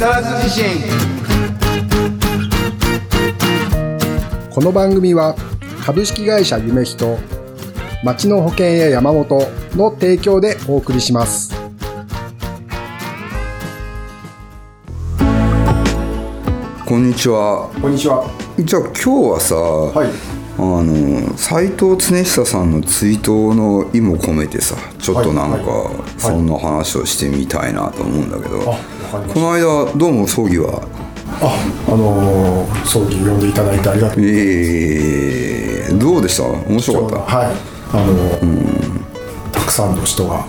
沢津地震この番組は株式会社夢人町の保険や山本の提供でお送りします。こんにちは。こんにちは。じゃあ今日はさ、はい。あの斎藤恒久さんの追悼の意も込めてさちょっとなんかはい。はい。そんな話をしてみたいなと思うんだけど、あわかりましたこの間どうも葬儀は？ああのー、葬儀呼んでいただいてありがとうえー、どうでした？面白かった？はい。あのーたくさんの人が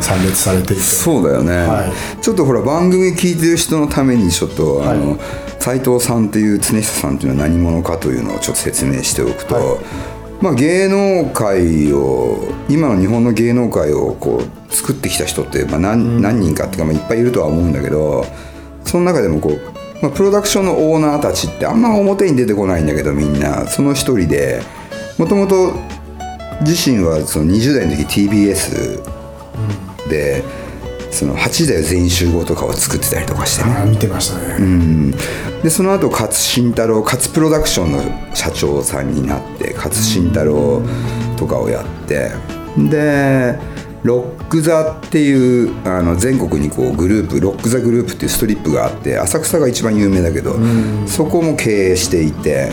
参列されていて。そうだよね、はい。ちょっとほら番組聞いてる人のためにちょっと、あの斉藤さんっていう常久さんっていうのは何者かというのをちょっと説明しておくと、はいまあ、芸能界を今の日本の芸能界をこう作ってきた人って、まあ何何人かっていうか、まあ、いっぱいいるとは思うんだけどその中でもこう、まあ、プロダクションのオーナーたちってあんま表に出てこないんだけどみんなその一人でもともと自身はその20代の時 TBS で、その8時だよ全員集合とかを作ってたりとかしてね。見てましたね、うん。でその後勝慎太郎勝プロダクションの社長さんになって勝慎太郎とかをやって。でロック座っていうあの全国にこうグループロック座グループっていうストリップがあって浅草が一番有名だけどそこも経営していて。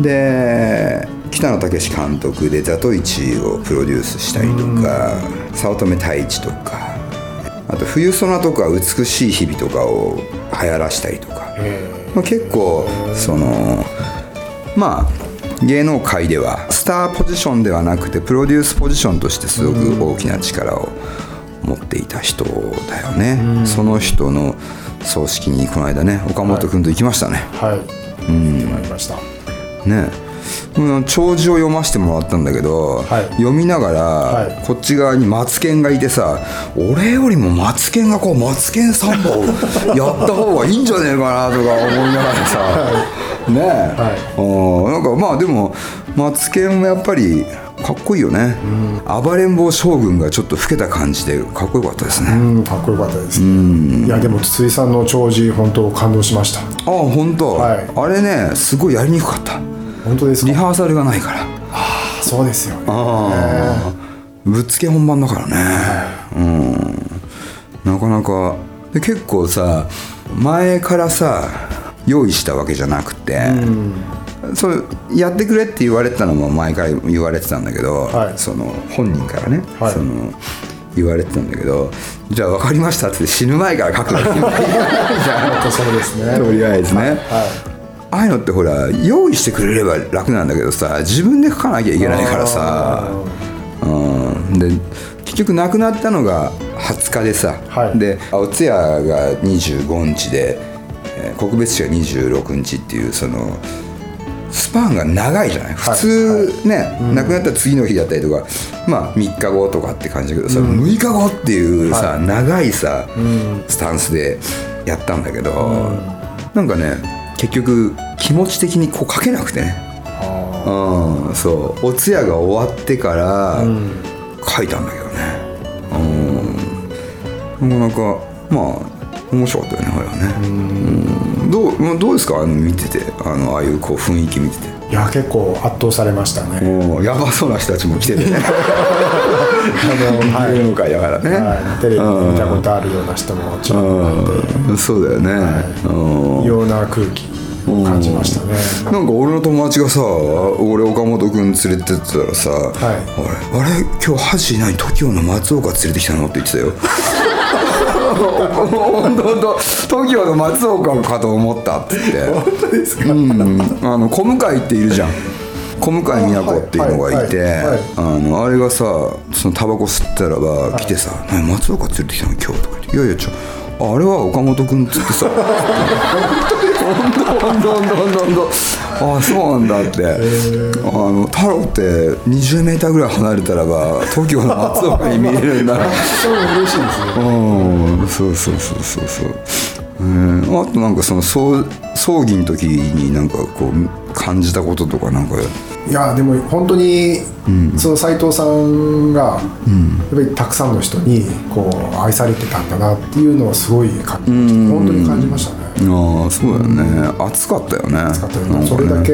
で北野武監督で「ザトイチ」をプロデュースしたりとか早乙女太一とかあと「冬ソナ」とか「美しい日々」とかを流行らしたりとか、まあ、結構そのまあ芸能界ではスターポジションではなくてプロデュースポジションとしてすごく大きな力を持っていた人だよね、その人の葬式にこの間ね岡本君と行きましたね、はい。見てまいりました。ねうん弔辞を読ませてもらったんだけど、はい。読みながら、はい。こっち側にマツケンがいてさ俺よりもマツケンがこうマツケンサンバを やった方がいいんじゃねえかなとか思いながらさ、ねえ、うん。なんかまあでもマツケンもやっぱりかっこいいよね、暴れん坊将軍がちょっと老けた感じでかっこよかったですね、うんかっこよかったです。ねいやでも筒井さんの弔辞本当感動しました。ああ本当、はい。あれねすごいやりにくかった本当ですか？リハーサルがないから。そうですよね。ああぶっつけ本番だからね、うん。なかなか。で結構さ前からさ用意したわけじゃなくて、そうやってくれって言われてたのも前から言われてたんだけど、はい。その本人からね、はい。その言われてたんだけどじゃあ分かりましたって死ぬ前から書くわれてじゃ 本当そうですね。あとりあえずね、はいああいうのってほら用意してくれれば楽なんだけどさ自分で書かなきゃいけないからさ。うん。で結局亡くなったのが20日でさ、はい。でお通夜が25日で、えー告別式が26日っていうそのスパンが長いじゃない？普通ね、亡くなった次の日だったりとかまあ3日後とかって感じだけどさ、6日後っていうさ、長いさ、スタンスでやったんだけど、なんかね結局気持ち的にこう書けなくてね。うんそう。お通夜が終わってから書いたんだけどね。うん。なかなかまあ面白かったよねほらね。うん。どうまあどうですか？あの見てて。あのああいうこう雰囲気見てて。いや結構圧倒されましたね。もうやばそうな人たちも来ててね あの芸能界だからね、はい。テレビで見たことあるような人もちろん。そうだよね、うん。異様な空気を感じましたね。なんか俺の友達がさ俺岡本君連れてってたらさ「い。あれあれ今日ハジ何 TOKIO の松岡連れてきたの?」って言ってたよ。本 当本当。TOKIO の松岡かと思ったって言って。本当ですか？うん。あの小向井っているじゃん小向井美奈子っていうのがいてあのあれがさそのタバコ吸ったらば来てさ「何松岡連れてきたの今日」とか言って「いやいやちょあれは岡本君」っつってさ。本当本当本当本当本当ああそうなんだって、あの太郎って20メーターぐらい離れたらば TOKIO の松岡に見えるんだ。そう嬉しいですね。うんそうそうそうそうそううん。あとなんかその葬葬儀の時になんかこう感じたこととかなんか。いやでも本当に、その斉藤さんが、ぱりたくさんの人にこう愛されてたんだなっていうのはすごい感じました。本当に感じましたね。ああそうだよね。暑かったよね。暑かったよね。それだけ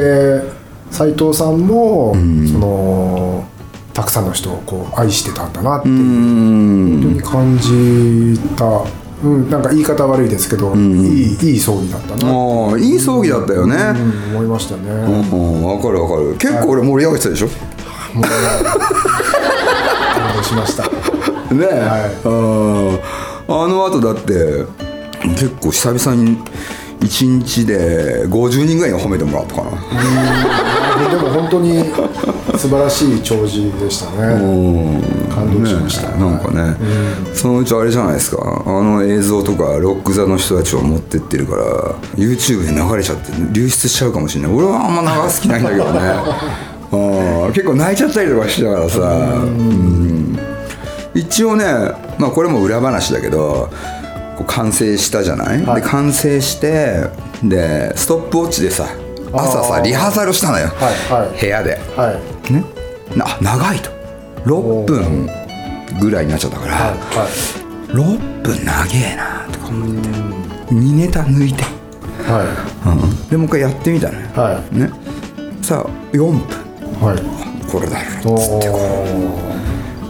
斎藤さんも、そのたくさんの人をこう愛してたんだなって本当に感じたうん、なんか言い方悪いですけど、うん、いいいい葬儀だったなあいい葬儀だったよね、うん、思いましたね。うん分かる分かる。結構俺盛り上げてたでしょ、はい、もう感動しました。ねえ、はい、あの後だって結構久々に1日で50人ぐらいに褒めてもらったかなでも本当に素晴らしい弔辞でしたね。感動しました、ね、なんかね、そのうちあれじゃないですか。あの映像とかロック座の人たちを持ってってるから YouTube で流れちゃって流出しちゃうかもしれない。俺はあんま流す気ないんだけどね。結構泣いちゃったりとかしてたからさ。うん。一応ねまあこれも裏話だけど完成したじゃない、はい、で完成してでストップウォッチでさ朝さリハーサルしたのよ、はいはい、部屋で、はい、ね。あ長いと。6分ぐらいになっちゃったから、はいはい、6分長えなとか思って。2ネタ抜いて、はい。うん、でもう一回やってみたのよ、はい、ね。さあ4分、はい、これだろっつってこ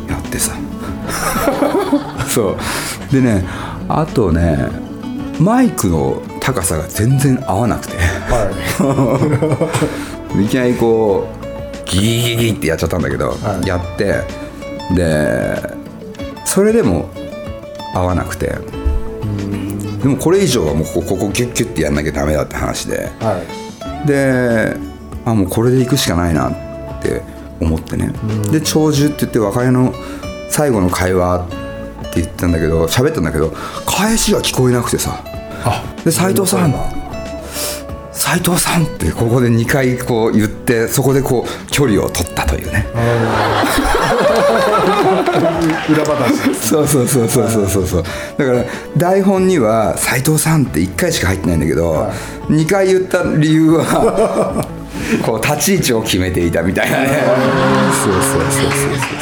う。やってさ。そう。でねあとねマイクの高さが全然合わなくて、はい、いきなりこうギーギーギーってやっちゃったんだけど、はい、やってでそれでも合わなくて。でもこれ以上はもうこここギュッギュッてやんなきゃダメだって話で、はい、であもうこれでいくしかないなって思ってね。で長寿って言って別れの最後の会話って言ったんだけど喋ったんだけど返しが聞こえなくてさ。で斎藤さん斎藤さんってここで2回こう言ってそこでこう距離を取ったというね。裏話。そうそうそうそうそうそうそう。だから台本には斎藤さんって1回しか入ってないんだけど、はい、2回言った理由は こう立ち位置を決めていたみたいなね。そうそうそうそう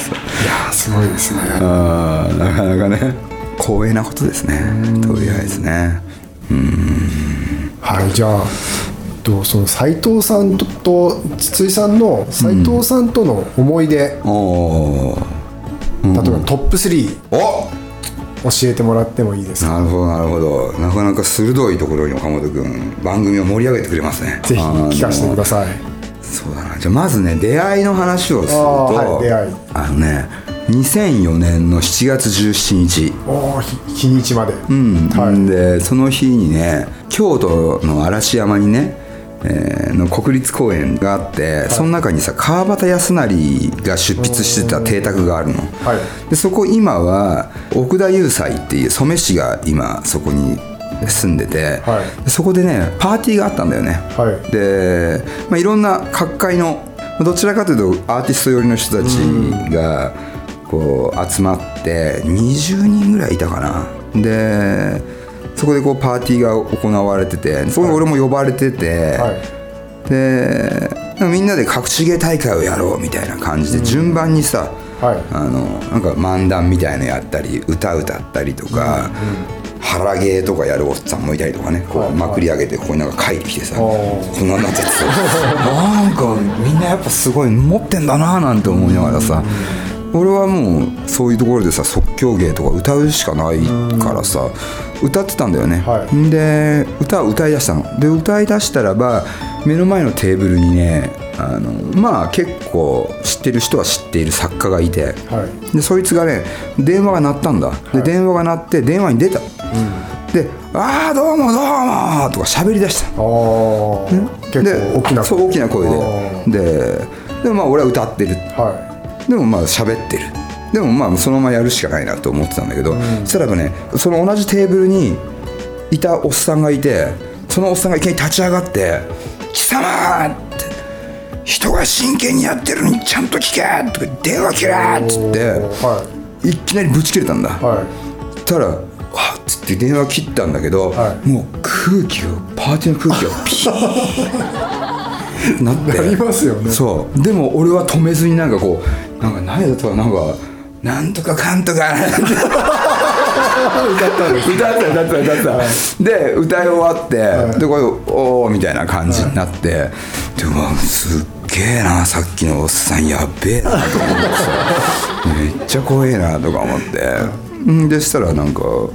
そういやすごいですね。あなかなかね光栄なことですね。とりあえずね。うん。はいじゃあとその斉藤さんとと筒井さんの斉藤さんとの思い出、うん、例えばトップ3お。教えてもらってもいいですか？なるほどなるほど。なかなか鋭いところに岡本君番組を盛り上げてくれますね。ぜひ聞かせてください。そうだな。じゃあまずね出会いの話をするとあ,、はい、出会い。あのね2004年の7月17日。おお日にちまで。うん、はい、でその日にね京都の嵐山にねえー、の国立公園があって、はい、その中にさ川端康成が出筆してた邸宅があるの、はい、でそこ今は奥田雄斎っていう染師が今そこに住んでて、はい、そこでねパーティーがあったんだよね、はい、で、まあ、いろんな各界のどちらかというとアーティスト寄りの人たちがこう集まって20人ぐらいいたかな。でそこでこうパーティーが行われててそこに俺も呼ばれてて、はい、でみんなで隠し芸大会をやろうみたいな感じで順番にさ、はい、あのなんか漫談みたいのやったり歌歌ったりとか、うんうん、腹芸とかやるおっさんもいたりとかねこうまくり上げてここになんか書いてきてさ、こんなになっちゃってさ なんかみんなやっぱすごい持ってんだななんて思いながらさ、俺はもうそういうところでさ即興芸とか歌うしかないからさ、歌ってたんだよね、はい、で歌を歌いだしたの。で歌いだしたらば目の前のテーブルにねあのまあ結構知ってる人は知っている作家がいて、はい、でそいつがね電話が鳴ったんだ、で電話が鳴って電話に出た、うん、で「ああどうもどうも」とか喋りだした。あ、ね、結構大きなそう大きな声で。ででもまあ俺は歌ってる、はい、でもまあ喋ってるでもまあそのままやるしかないなと思ってたんだけど、うん、そしたらねその同じテーブルにいたおっさんがいてそのおっさんがいきなり立ち上がって「貴様!」って「人が真剣にやってるのにちゃんと聞け!」とか「電話切れ!」っつって、はい、いきなりぶち切れたんだ、はい、そしたら「わっ!」つって電話切ったんだけど、はい、もう空気がパーティーの空気がピー なって。なりますよね。そう。でも俺は止めずになんかこうなんか何だったかなんかなんとかかんとか。歌ったんです歌ってた歌ってた歌ってたで歌い終わって、でこれおおみたいな感じになって、でうわすっげえなさっきのおっさんやっべえなと思ってさ。めっちゃ怖えなとか思って、んでしたらなんかこ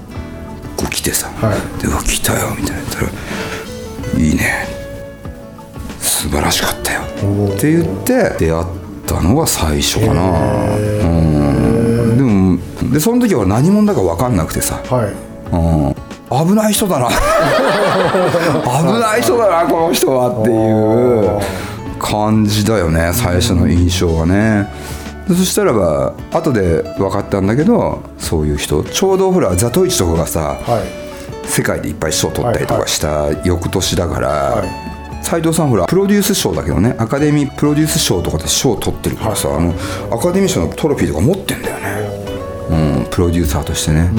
う来てさ「はい。でうわ来たよ」みたいな。言ったら「いいね素晴らしかったよ」って言って出会ったのが最初かな。うん。でもでその時は何者だか分かんなくてさ、はい。うん、危ない人だな。危ない人だなこの人はっていう感じだよね最初の印象はね。でそしたらば後で分かったんだけどそういう人ちょうどほらザトイチとかがさはい。世界でいっぱい賞取ったりとかした翌年だから、はい斉藤さんほらプロデュース賞だけどねアカデミープロデュース賞とかで賞を取ってるからさ、あのアカデミー賞のトロフィーとか持ってんだよね、うん、プロデューサーとしてね。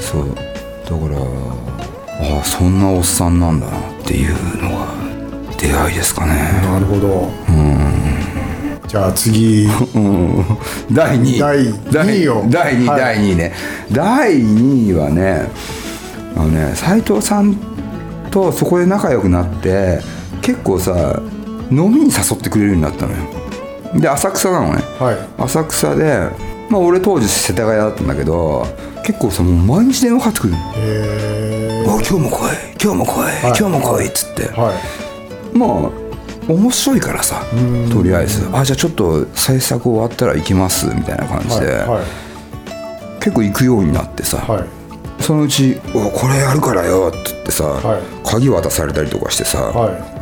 そう。だからああそんなおっさんなんだなっていうのが出会いですかね。なるほど。じゃあ次。第2位第二。位を第2位、はい。第2位ね。第2位はねあのね斉藤さんとそこで仲良くなって結構さ飲みに誘ってくれるようになったのよ。で浅草なのね。はい。浅草でまあ俺当時世田谷だったんだけど結構さもう毎日電話かかってくるの。へ「お今日も来い。今日も来い、今日も来い」っつって。えはい。まあ面白いからさとりあえず「あじゃあちょっと制作終わったら行きます」みたいな感じで、はい。はい。結構行くようになってさ、はい。そのうち「おこれやるからよ」って言ってさ、はい。鍵渡されたりとかしてさ、はい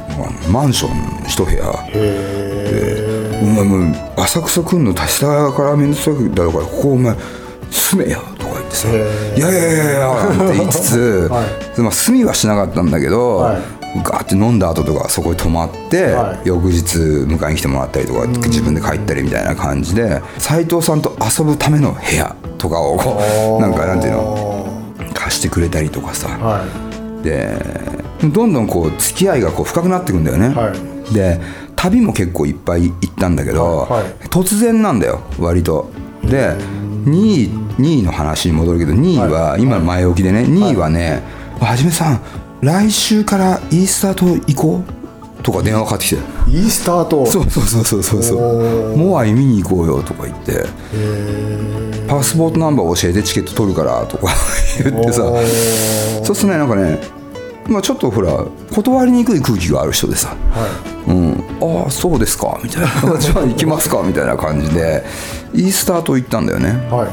マンション一部屋。へ「お前もう浅草来んの下から面倒くさいだろうからここお前住めよ」とか言ってさ「へー。いやいやいやいや」って言いつつ、はまあ、住みはしなかったんだけど、はいガーって飲んだ後とかそこに泊まって、はい翌日迎えに来てもらったりとか自分で帰ったりみたいな感じで斉藤さんと遊ぶための部屋とかをなんかなんていうの貸してくれたりとかさ、はでどんどんこう付き合いがこう深くなっていくんだよね、はで旅も結構いっぱい行ったんだけど、はいはい。突然なんだよ割と。で2位2位の話に戻るけど2位は、今の前置きでね2位はね「はじめさん来週からイースター島行こう?」とか電話かかってきて。いイースターとそうそうそうそうそうそう。モアイ見に行こうよとか言って。へパスポートナンバー教えてチケット取るからとか言ってさ。そうするとねなんかねまあちょっとほら断りにくい空気がある人でさ。えはうん、ああそうですか。みたいな。じゃあ行きますかみたいな感じで。イースター島行ったんだよね。い。はい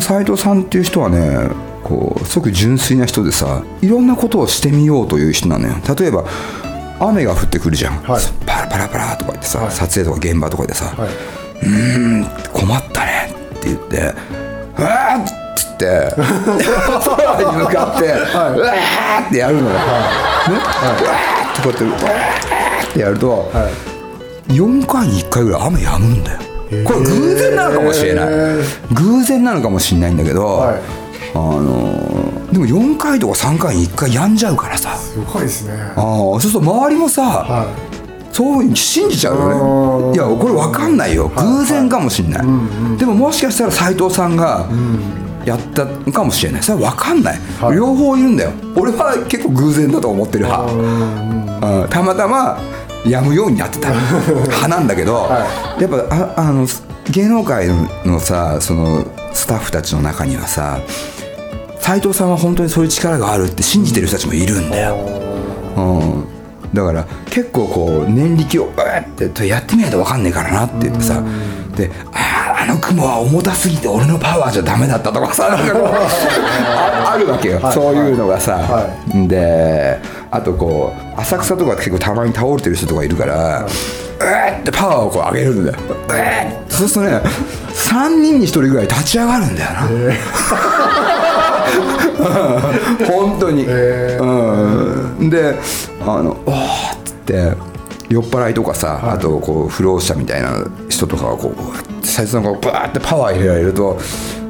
斉藤さんっていう人はねこうすごく純粋な人でさいろんなことをしてみようという人なのよ。例えば雨が降ってくるじゃん、はい。パラパラパラとか言ってさ、はい。撮影とか現場とかでさ、はい。うーん困ったねって言って「うわーっ!」つって空に向かって「うわー!」ってやるのよ、ね？うわーってこうやって「うわー!」ってやると、は4回に1回ぐらい雨止むんだよ。これ偶然なのかもしれない。偶然なのかもしれないんだけど、はい。あのーでも4回とか3回に1回やんじゃうからさ。すごいですね。ああそうすると周りもさ、はそういう信じちゃうよね。いやこれ分かんないよ。偶然かもしれない、でももしかしたら斉藤さんがやったかもしれない。それは分かんない、はい。両方いるんだよ。俺は結構偶然だと思ってる派、うんたまたまやむようになってた。派なんだけど、はやっぱああの芸能界のさそのスタッフたちの中にはさ斉藤さんは本当にそういう力があるって信じてる人たちもいるんだよ、うん、だから結構こう念力をうわってやってみないと分かんねえからなって言ってさであーあの雲は重たすぎて俺のパワーじゃダメだったとかさあ あるわけよ、はい。そういうのがさ、はであとこう浅草とか結構たまに倒れてる人とかいるから、うわってパワーをこう上げるんだよ、うわってそうするとね3人に1人ぐらい立ち上がるんだよな、本当に、へうん、であの「おーっつって酔っ払いとかさ、あとこう不老者みたいな人とかがこう斉藤さんがこうバーってパワー入れられると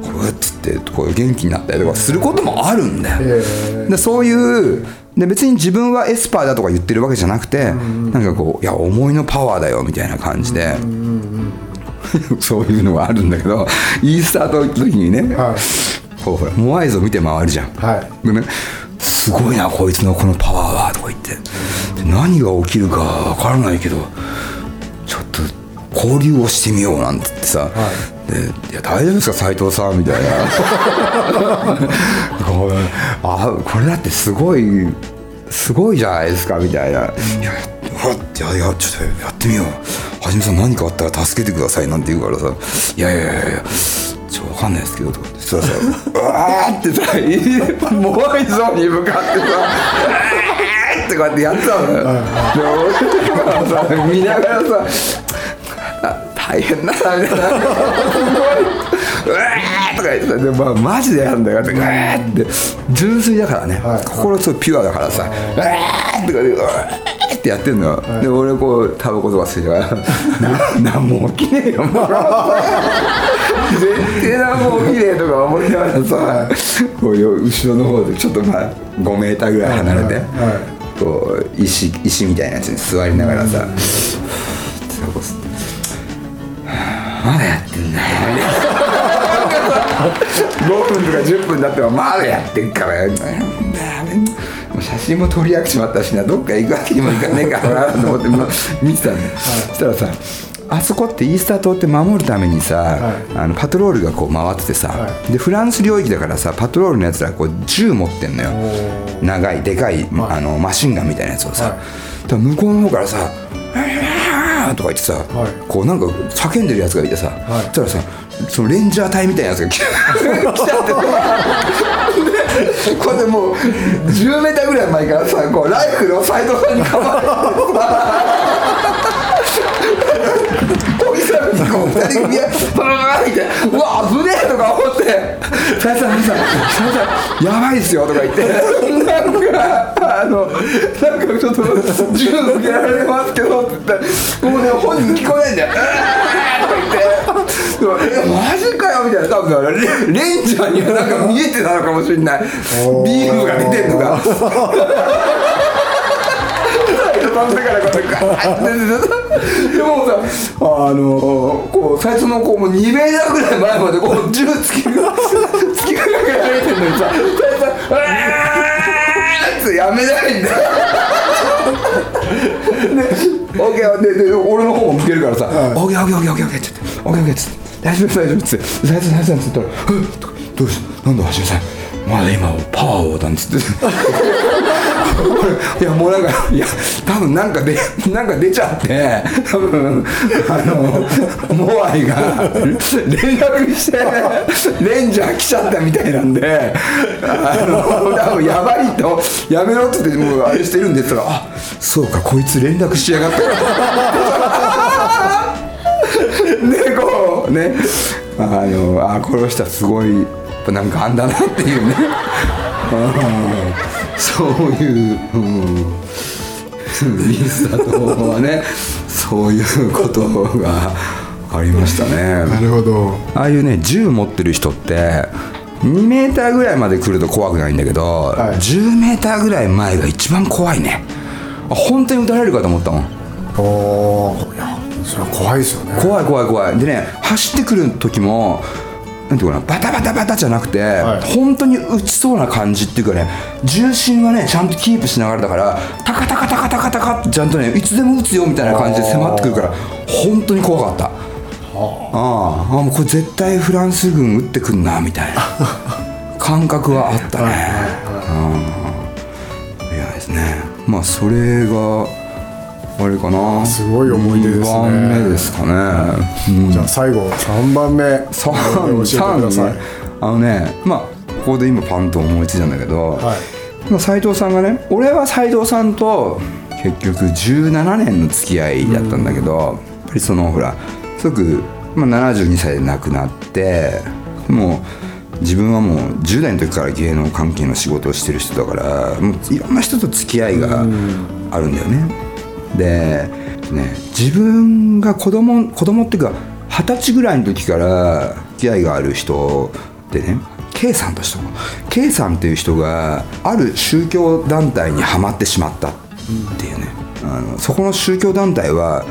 こううっつってこう元気になったりとかすることもあるんだよ、へでそういうで別に自分はエスパーだとか言ってるわけじゃなくて、なんかこういや思いのパワーだよみたいな感じで、そういうのがあるんだけどイースター島行った時にね、はい。こうほらモアイ像見て回るじゃん、はい。でねすごいなこいつのこのパワーはとか言ってで何が起きるかわからないけどちょっと交流をしてみようなんて言ってさ、でいや大丈夫ですか斉藤さんみたいな。あこれだってすごいすごいじゃないですかみたいな「いやいやいやちょっとやってみよう。はじめさん何かあったら助けてください」なんて言うからさ「いやいやいやいやちょっとわかんないですけど」とかってさうわーってさモアイ像に向かってさ「え ーってこうやってやってたのよ。で俺とかさ見ながらさあ大変だなみたいなすごい「うわー!」とか言ってさで、まあ、マジでやるんだよって「うわー!」って純粋だからね、はい心すごいピュアだからさ「うわー!」とかで「うわー!」ってやってんのよ、で俺こうタバコとか吸いながら「ななんも起きねえよもう」絶対なんも起きねえとか思いながらさこういう後ろの方でちょっとまあ5メーターぐらい離れて、はいこう石石みたいなやつに座りながらさ、タバコ吸ってまだやってんだよ。5分とか10分だってもまだやってんからよ。もう写真も撮りやくしまったしな。どっか行くわけにもいかねえからなと思ってま見てたんだよ、そしたらさあそこってイースター島って守るためにさ、あのパトロールがこう回っててさ、はでフランス領域だからさパトロールのやつらこう銃持ってんのよ。長いでかい、あのマシンガンみたいなやつをさ、はい。向こうの方からさ「あーとか言ってさ、はいこうなんか叫んでるやつがいてさ、はいそしたらさそのレンジャー隊みたいなやつが来来ちゃってこれでもう10メーターぐらい前からさこうライフルを斎藤さんに構えて小木さんにこう二人組がババババってうわ危ねえとか思って「斉藤さんさんさんやばいっすよ」とか言ってなんかあのなんかちょっと銃向けられますけどって言ったらもうね本人聞こえないんだよ「えー!」とか言って。えマジかよみたいな多分レレンジャーにはなんか見えてたのかもしれないビームが出てんのがんでからこうガーってでもさあのこう最初のこうもう2メーターぐらい前までこう銃突きが突きかけられてるのにさ最初「うわ!」ってやめないんだよで、オッケーでで俺の方も向けるからさ、オッケーオッケーオッケーオッケーオッケーって言って、オッケーオッケーっつって、大丈夫大丈夫ですって、大丈夫大丈夫ですって言ったら、どうしたなんだ橋本さん、まだ今パワーをなんつって。いやもうなんかいや多分なんかでなんか出ちゃって多分あのモアイが連絡してレンジャー来ちゃったみたいなんであの多分やばいとやめろって言ってもうあれしてるんでったらあそうかこいつ連絡しやがった。でこうねあのあこの人はすごいなんかあんだなっていうね。うん。そういう、うん、インスタとはねそういうことがありましたね。なるほど。ああいうね銃持ってる人って2メーターぐらいまで来ると怖くないんだけど、はい。10メーターぐらい前が一番怖いね。あ本当に撃たれるかと思ったもん。おーいやそれは怖いですよね。怖い怖い怖い。でね走ってくる時もなんていうかなバタバタバタじゃなくて、はい。本当に打ちそうな感じっていうかね重心はねちゃんとキープしながらだからタカタカタカタカタカってちゃんとねいつでも打つよみたいな感じで迫ってくるから本当に怖かった。あ。ああもうこれ絶対フランス軍撃ってくんなみたいな。感覚はあったね。うん。いやですね。まあそれがあれかな。すごい思い出ですね。2番目ですかね、うん。じゃあ最後3番目。三教えてください。三ねあのねまあここで今パンと思いついたんだけど、はい。まあ斉藤さんがね俺は斉藤さんと結局17年の付き合いだったんだけど、やっぱりそのほらすごく、まあ、72歳で亡くなってでも自分はもう10代の時から芸能関係の仕事をしてる人だからもういろんな人と付き合いがあるんだよね。でね自分が子供子供っていうか二十歳ぐらいの時から付き合いがある人でね K さんとしても K さんっていう人がある宗教団体にはまってしまったっていうね、あのそこの宗教団体は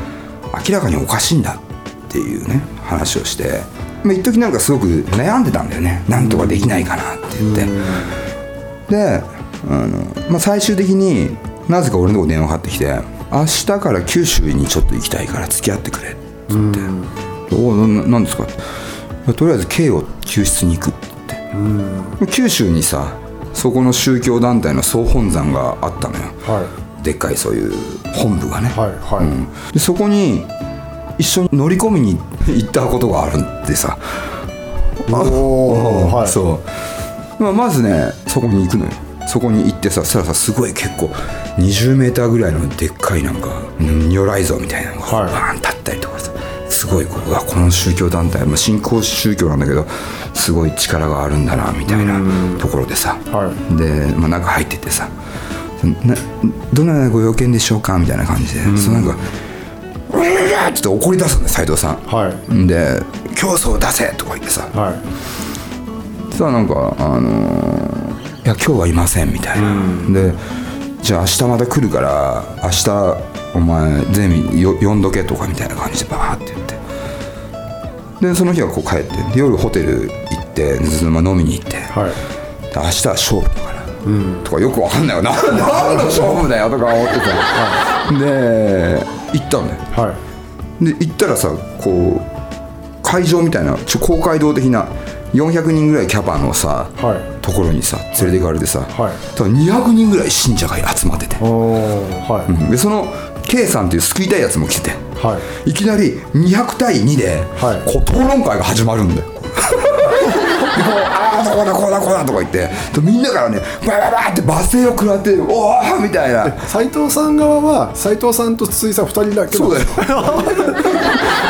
明らかにおかしいんだっっていうね話をしてまあ一時なんかすごく悩んでたんだよねなんとかできないかなって言って。であの、まあ、最終的になぜか俺のとこ電話かかってきて「明日から九州にちょっと行きたいから付き合ってくれ」って。言って「おおななんですか?」とりあえず K を救出に行く」って。九州にさそこの宗教団体の総本山があったのよ、はでっかいそういう本部がね、はいはい。うん。でそこに一緒に乗り込みに行ったことがあるってさ。おお はい。そう、まあ、まずねそこに行くのよそこに行ってさそしたらさすごい結構20メーターぐらいのでっかいなんかうん如来像みたいなのがはい。バーン立ったりとかさすごいこうこの宗教団体、まあ、信仰宗教なんだけどすごい力があるんだなみたいなところでさ、はい。で、まあ、中入ってってさなどのようなご用件でしょうかみたいな感じで、そのなんか「うわーって怒り出すんだよ斎藤さん、はい。で「競争出せ!」とか言ってさ。はい。そしたらなんかあのーいや今日はいません」みたいな、で「じゃあ明日また来るから明日お前全部よ呼んどけ」とかみたいな感じでバーって言って。でその日はこう帰ってで夜ホテル行ってずまあ飲みに行って、はい。で明日は勝負だから、とかよくわかんないよ。な何の 勝負だよとか思ってさ、で行ったんだよはい。で行ったらさこう会場みたいなちょ公会堂的な400人ぐらいキャパのさ、はい。ところにさ連れて行かれてさ、はい。多分200人ぐらい信者が集まってて、はい。でその K さんっていう救いたいやつも来ててはい。いきなり200対2で、はい。こう討論会が始まるんだよ。でこうああこうだこうだこうだとか言って。でみんなからねバババーって罵声を食らっておおみたいな。斉藤さん側は斉藤さんと筒井さん2人だけそうだよ。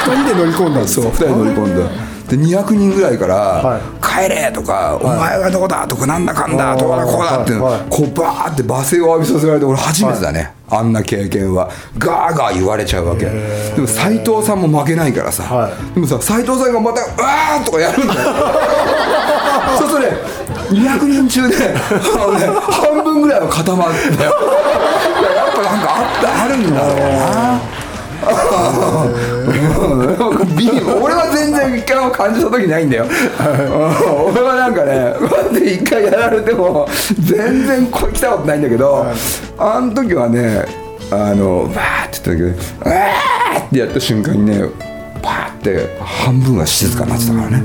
2人で乗り込んだんですそう2人乗り込んだで200人ぐらいからはい「帰れ!」とか「お前はどうだ!」とか「なんだかんだ!」あーどうだこうだってこうバーって罵声を浴びさせられて俺初めてだね。あんな経験は。ガーガー言われちゃうわけ。でも斎藤さんも負けないからさ。はでもさ斎藤さんがまた「うわー!」とかやるんだよ。そうするとね200人中であのね半分ぐらいは固まるんだよ。い ややっぱなんかあったあるんだろうな俺は全然一回も感じた時ないんだよ。俺はなんかねこうやって一回やられても全然こ来たことないんだけどあの時はねあのバーって言った時うわーってやった瞬間にねパーって半分は静かになってたからね。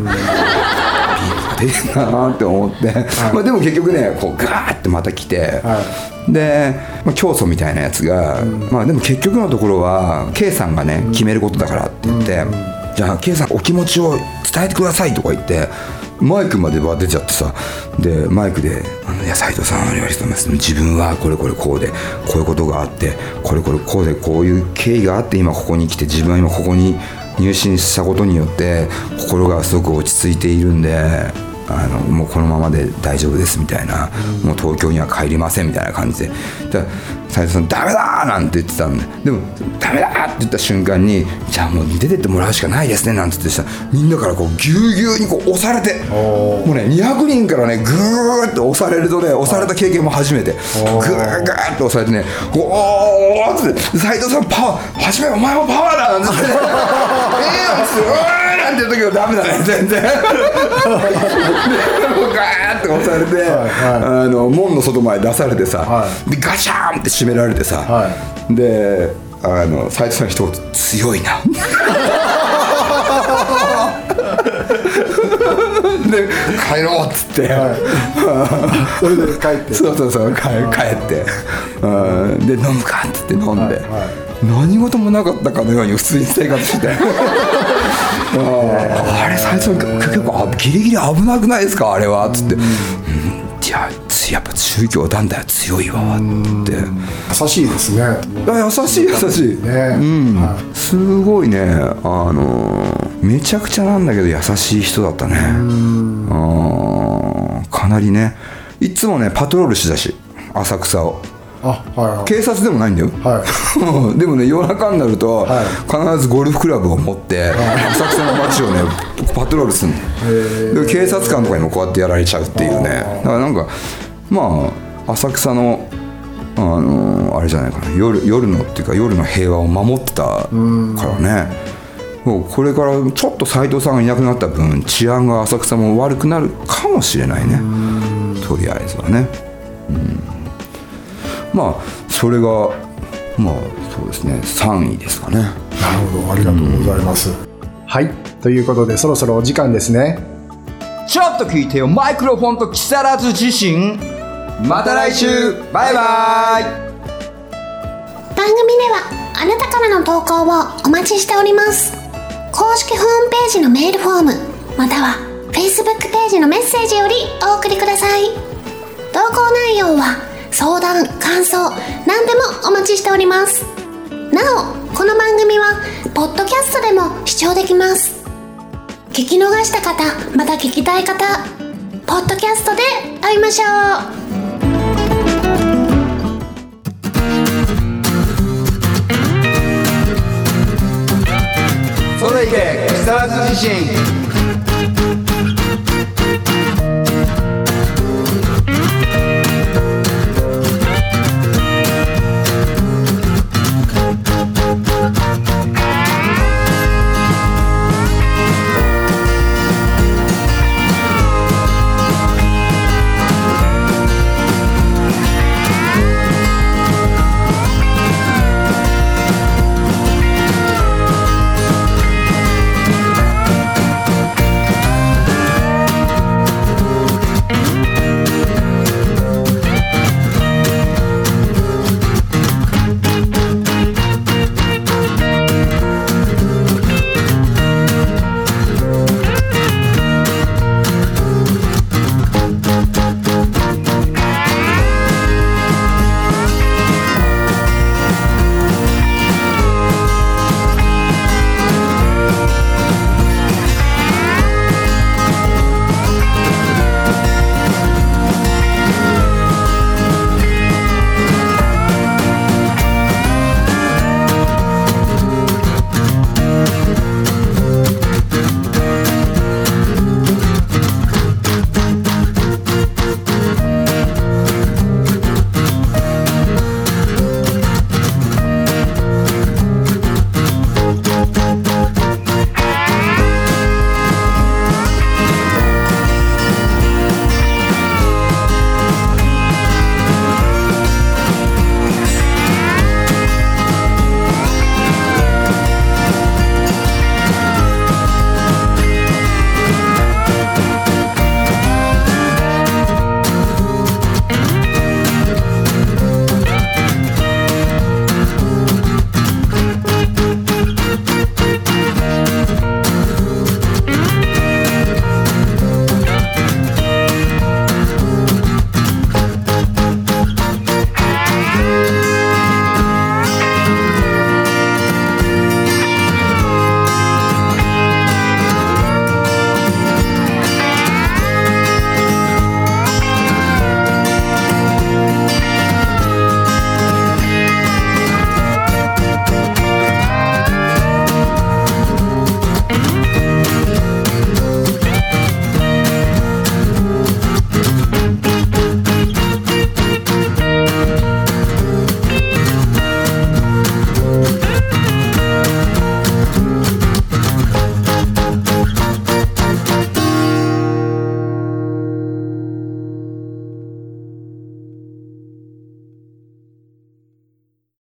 ビームが出てんだなって思って、まあ、でも結局ねこうガーってまた来て、はで、まあ、教祖みたいなやつが、まあでも結局のところは K さんがね決めることだからって言って、じゃあ K さんお気持ちを伝えてくださいとか言ってマイクまでは出ちゃってさでマイクで「あのいや斉藤さんありがとうございます。自分はこれこれこうでこういうことがあってこれこれこうでこういう経緯があって今ここに来て自分は今ここに入信したことによって心がすごく落ち着いているんであのもうこのままで大丈夫ですみたいな、もう東京には帰りませんみたいな感じでだから斉藤さん「ダメだ!」なんて言ってたんででも「ダメだ!」って言った瞬間に「じゃあもう出てってもらうしかないですね」なんて言ってさみんなからこうぎゅうぎゅうにこう押されてもうね200人からねぐーっと押されるとね押された経験も初めてぐーぐーっと押されてね「おー!」って斉藤さんパワー初めお前もパワーだ!」なんて言って「ええなんつって「うー!」なんて言う時はダメだね全然。でガーって押されて、あの門の外まで出されてさ、はでガシャーンって閉められてさ、はであの斉藤さん一言「強いな」で帰ろうっつって、それで帰って。そうそうそう帰帰って、うん、で飲むかっつって飲んで、はいは何事もなかったかのように普通に生活してあれ斉藤さん結構あギリギリ危なくないですか？あれは。っつって「うん。いややっぱ宗教団体は強いわ」って。優しいですね。あ優しい優しい、ね。うん。はすごいね。あのーめちゃくちゃなんだけど優しい人だったね。うん。かなりね。いつもねパトロールしてたし浅草を警察でもないんだよ、はい。でもね夜中になると、はい。必ずゴルフクラブを持って、浅草の街をねパトロールするの。で警察官とかにもこうやってやられちゃうっていうね。だからなんかまあ浅草のあのあれじゃないかな。夜夜のっていうか夜の平和を守ってたからね。もうこれからちょっと斎藤さんがいなくなった分治安が浅草も悪くなるかもしれないね。とりあえずはね、うん、まあそれがまあそうですね。3位ですかね。なるほど。ありがとうございます、うん、はい。ということでそろそろお時間ですね。ちょっと聞いてよ。マイクロフォンと木更津自身。また来週。バイバイ。番組ではあなたからの投稿をお待ちしております。公式ホームページのメールフォームまたは Facebook ページのメッセージよりお送りください。投稿内容は相談感想何でもお待ちしております。なおこの番組はポッドキャストでも視聴できます。聞き逃した方また聞きたい方ポッドキャストで会いましょう。それいけ木更津地震。